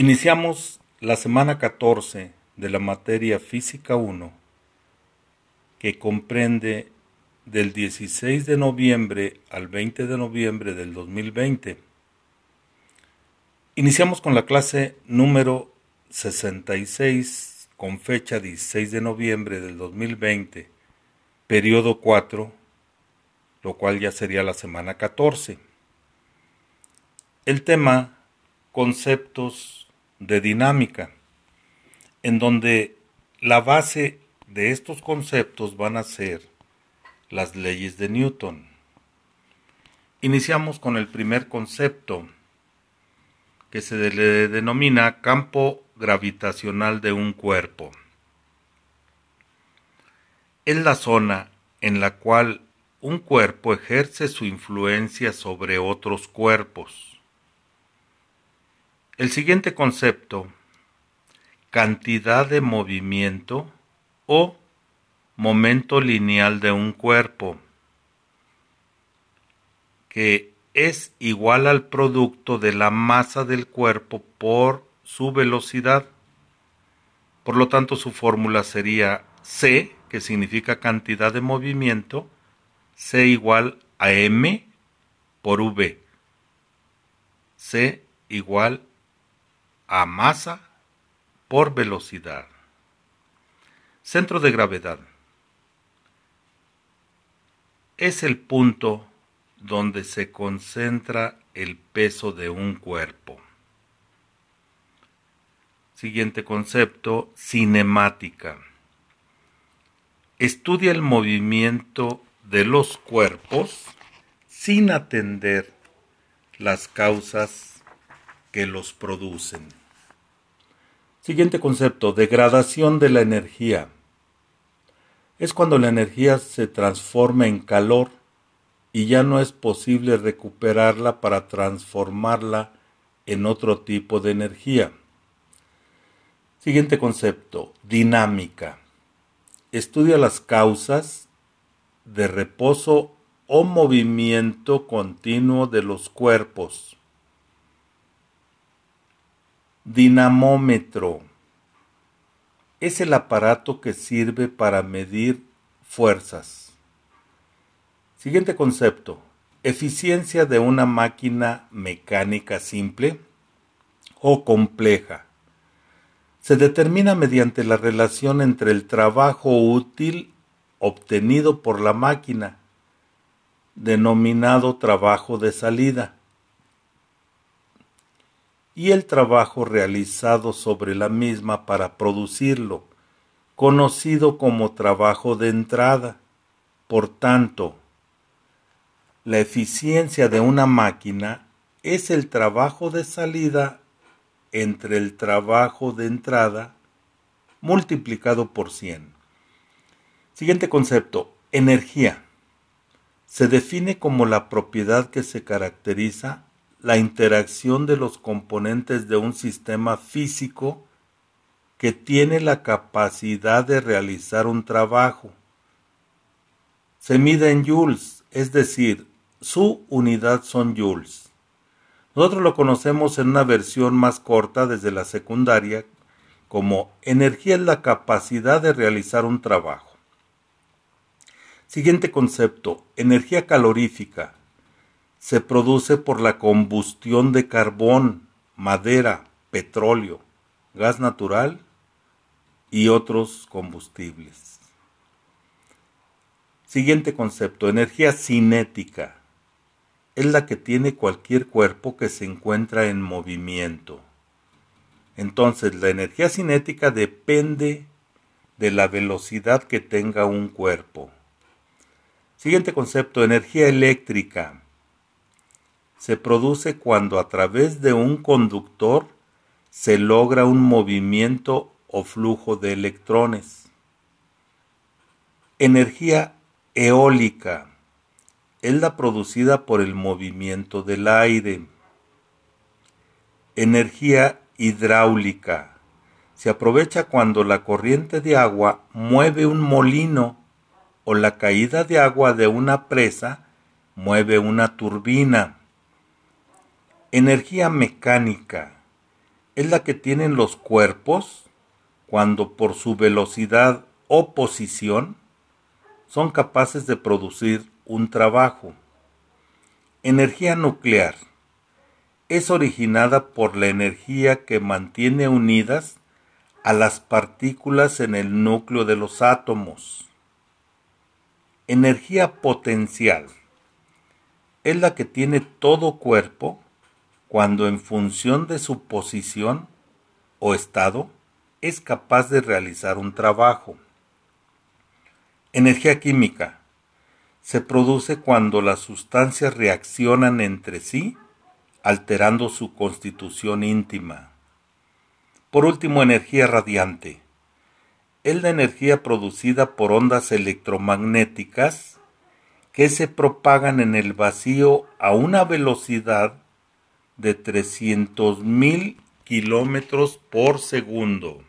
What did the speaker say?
Iniciamos la semana 14 de la materia Física 1, que comprende del 16 de noviembre al 20 de noviembre del 2020. Iniciamos con la clase número 66 con fecha 16 de noviembre del 2020, periodo 4, lo cual ya sería la semana 14. El tema, conceptos de dinámica, en donde la base de estos conceptos van a ser las leyes de Newton. Iniciamos con el primer concepto, que se le denomina campo gravitacional de un cuerpo. Es la zona en la cual un cuerpo ejerce su influencia sobre otros cuerpos. El siguiente concepto, cantidad de movimiento o momento lineal de un cuerpo, que es igual al producto de la masa del cuerpo por su velocidad. Por lo tanto, su fórmula sería C, que significa cantidad de movimiento, C igual a M por V. C igual a masa por velocidad. Centro de gravedad. Es el punto donde se concentra el peso de un cuerpo. Siguiente concepto, cinemática. Estudia el movimiento de los cuerpos sin atender las causas que los producen. Siguiente concepto, degradación de la energía. Es cuando la energía se transforma en calor y ya no es posible recuperarla para transformarla en otro tipo de energía. Siguiente concepto, dinámica. Estudia las causas de reposo o movimiento continuo de los cuerpos. Dinamómetro. Es el aparato que sirve para medir fuerzas. Siguiente concepto. Eficiencia de una máquina mecánica simple o compleja. Se determina mediante la relación entre el trabajo útil obtenido por la máquina, denominado trabajo de salida, y el trabajo realizado sobre la misma para producirlo, conocido como trabajo de entrada. Por tanto, la eficiencia de una máquina es el trabajo de salida entre el trabajo de entrada multiplicado por 100. Siguiente concepto, energía. Se define como la propiedad que se caracteriza la interacción de los componentes de un sistema físico que tiene la capacidad de realizar un trabajo. Se mide en joules, es decir, su unidad son joules. Nosotros lo conocemos en una versión más corta desde la secundaria como energía es la capacidad de realizar un trabajo. Siguiente concepto, energía calorífica. Se produce por la combustión de carbón, madera, petróleo, gas natural y otros combustibles. Siguiente concepto, energía cinética. Es la que tiene cualquier cuerpo que se encuentra en movimiento. Entonces, la energía cinética depende de la velocidad que tenga un cuerpo. Siguiente concepto, energía eléctrica. Se produce cuando a través de un conductor se logra un movimiento o flujo de electrones. Energía eólica es la producida por el movimiento del aire. Energía hidráulica se aprovecha cuando la corriente de agua mueve un molino o la caída de agua de una presa mueve una turbina. Energía mecánica es la que tienen los cuerpos cuando por su velocidad o posición son capaces de producir un trabajo. Energía nuclear es originada por la energía que mantiene unidas a las partículas en el núcleo de los átomos. Energía potencial es la que tiene todo cuerpo cuando en función de su posición o estado es capaz de realizar un trabajo. Energía química se produce cuando las sustancias reaccionan entre sí alterando su constitución íntima. Por último, energía radiante. Es la energía producida por ondas electromagnéticas que se propagan en el vacío a una velocidad de 300.000 kilómetros por segundo.